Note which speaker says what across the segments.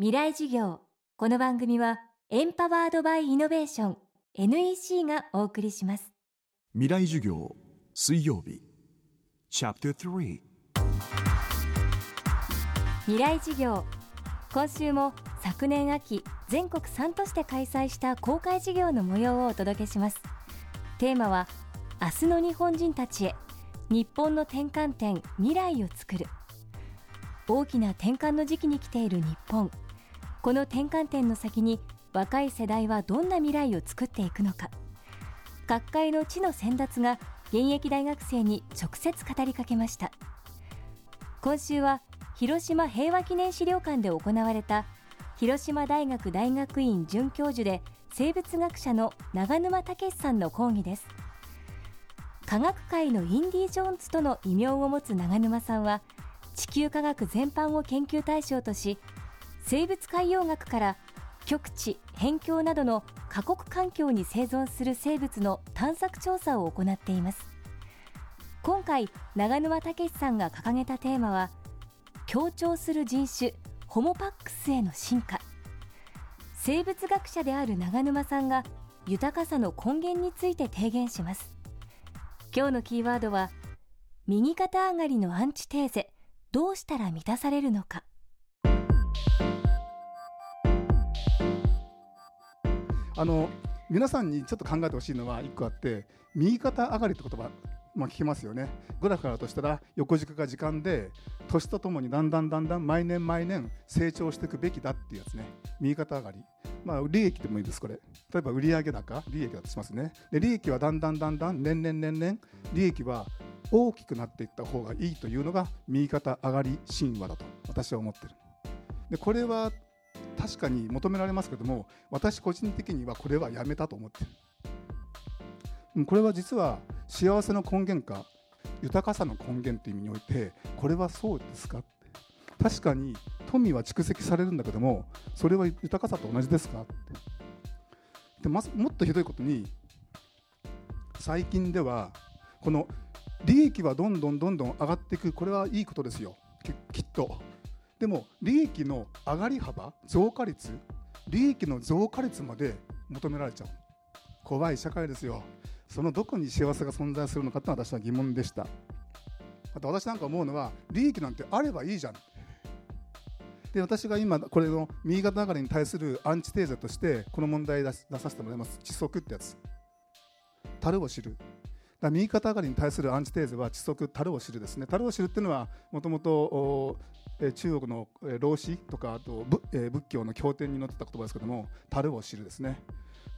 Speaker 1: 未来授業。この番組はエンパワードバイイノベーション NEC がお送りします。
Speaker 2: 未来授業水曜日。チャプター3
Speaker 1: 未来授業。今週も昨年秋全国3都市で開催した公開授業の模様をお届けします。テーマは明日の日本人たちへ日本の転換点未来を作る。大きな転換の時期に来ている日本この転換点の先に若い世代はどんな未来を作っていくのか。各界の地の先達が現役大学生に直接語りかけました。今週は広島平和記念資料館で行われた広島大学大学院准教授で生物学者の長沼武さんの講義です。科学界のインディ・ジョーンズとの異名を持つ長沼さんは地球科学全般を研究対象とし生物海洋学から極地辺境などの過酷環境に生存する生物の探索調査を行っています。今回長沼武さんが掲げたテーマは強調する人種ホモパックスへの進化。生物学者である長沼さんが豊かさの根源について提言します。今日のキーワードは右肩上がりのアンチテーゼどうしたら満たされるのか。
Speaker 3: あの皆さんにちょっと考えてほしいのは1個あって右肩上がりって言葉まあ、聞きますよね。グラフからとしたら横軸が時間で年とともにだんだんだんだん毎年毎年成長していくべきだっていうやつね。右肩上がり。まあ利益でもいいですこれ。例えば売上高利益だとしますね。で利益はだんだんだんだん年々年々利益は大きくなっていった方がいいというのが右肩上がり神話だと私は思ってる。でこれは確かに求められますけども私個人的にはこれはやめたと思ってる。これは実は幸せの根源か豊かさの根源という意味においてこれはそうですかって。確かに富は蓄積されるんだけどもそれは豊かさと同じですかって。でまもっとひどいことに最近ではこの利益はどんどんどんどん上がっていくこれはいいことですよ。きっと。でも利益の上がり幅増加率利益の増加率まで求められちゃう。怖い社会ですよ。そのどこに幸せが存在するのかって私は疑問でした。あと私なんか思うのは利益なんてあればいいじゃん。で私が今これの右肩上がりに対するアンチテーゼとしてこの問題出させてもらいます。窒息ってやつ。樽を知る。だ右肩上がりに対するアンチテーゼは窒息樽を知るですね樽を知るっていうのはもともと中国の老子とかあと仏教の経典に載ってた言葉ですけども樽を知るですね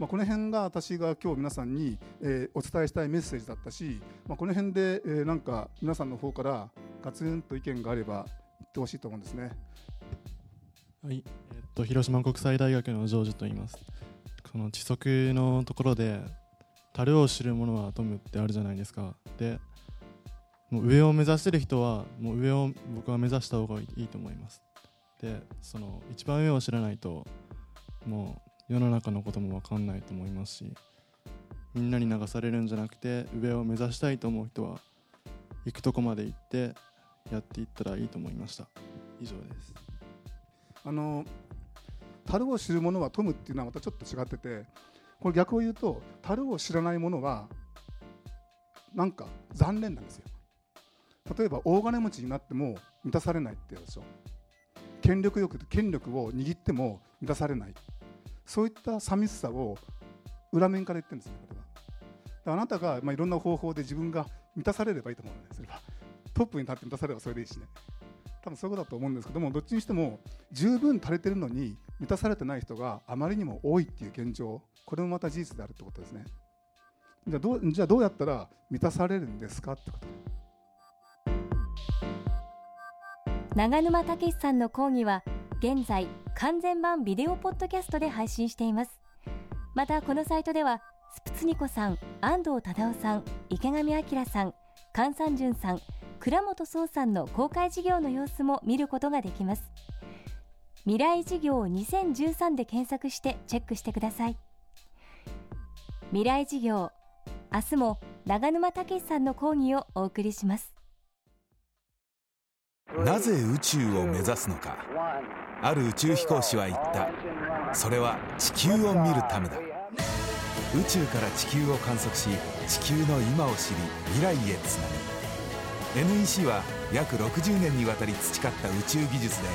Speaker 3: まあ、この辺が私が今日皆さんに、え、お伝えしたいメッセージだったし、まあ、この辺で、え、なんか皆さんの方からガツンと意見があれば言ってほしいと思うんですね。
Speaker 4: はい、え、っと広島国際大学のジョージと言います。この地則のところで樽を知る者は富むってあるじゃないですか。で、もう上を目指してる人はもう上を僕は目指した方がいいと思います。で、その一番上を知らないともう世の中のことも分かんないと思いますしみんなに流されるんじゃなくて上を目指したいと思う人は行くとこまで行ってやっていったらいいと思いました以上です
Speaker 3: あの樽を知る者は富むっていうのはまたちょっと違っててこれ逆を言うと樽を知らない者はなんか残念なんですよ。例えば大金持ちになっても満たされないってやつでしょ。権力欲権力を握っても満たされない。そういった寂しさを裏面から言ってるんですねこれは。あなたが、まあ、いろんな方法で自分が満たされればいいと思うんですればトップに立って満たされればそれでいいしね。多分そういうことだと思うんですけどもどっちにしても十分足りてるのに満たされてない人があまりにも多いっていう現状これもまた事実であるってことですね。じゃあどうじゃあどうやったら満たされるんですかってこと。
Speaker 1: 長沼武さんの講義は現在完全版ビデオポッドキャストで配信しています。またこのサイトではスプツニコさん安藤忠雄さん池上彰さん菅三淳さん倉本壮さんの公開事業の様子も見ることができます。未来事業2013で検索してチェックしてください。未来事業明日も長沼武さんの講義をお送りします。
Speaker 5: なぜ宇宙を目指すのか。ある宇宙飛行士は言った。それは地球を見るためだ。宇宙から地球を観測し地球の今を知り未来へつなぐ。NEC は約60年にわたり培った宇宙技術で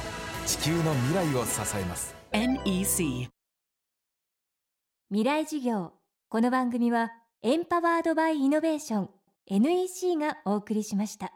Speaker 5: 地球の未来を支えます。
Speaker 6: NEC
Speaker 1: 未来事業。この番組はエンパワードバイイノベーション NEC がお送りしました。